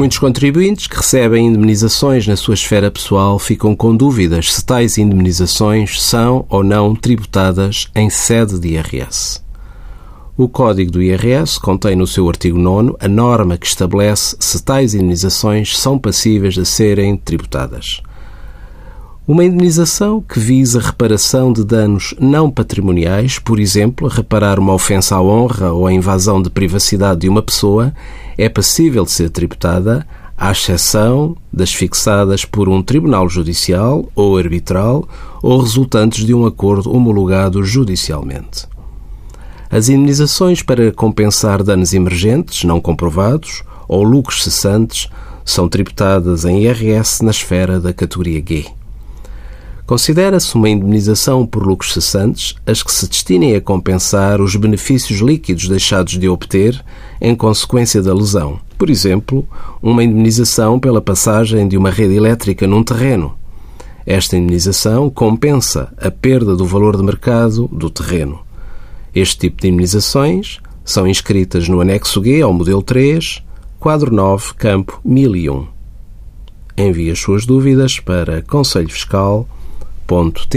Muitos contribuintes que recebem indemnizações na sua esfera pessoal ficam com dúvidas se tais indemnizações são ou não tributadas em sede de IRS. O Código do IRS contém no seu artigo 9 a norma que estabelece se tais indemnizações são passíveis de serem tributadas. Uma indemnização que visa reparação de danos não patrimoniais, por exemplo, reparar uma ofensa à honra ou a invasão de privacidade de uma pessoa, é passível de ser tributada, à exceção das fixadas por um tribunal judicial ou arbitral ou resultantes de um acordo homologado judicialmente. As indemnizações para compensar danos emergentes não comprovados ou lucros cessantes são tributadas em IRS na esfera da categoria G. Considera-se uma indemnização por lucros cessantes as que se destinem a compensar os benefícios líquidos deixados de obter em consequência da lesão. Por exemplo, uma indemnização pela passagem de uma rede elétrica num terreno. Esta indemnização compensa a perda do valor de mercado do terreno. Este tipo de indemnizações são inscritas no anexo G ao modelo 3, quadro 9, campo 1001. Envie as suas dúvidas para Conselho Fiscal www.tsf.occ.pt.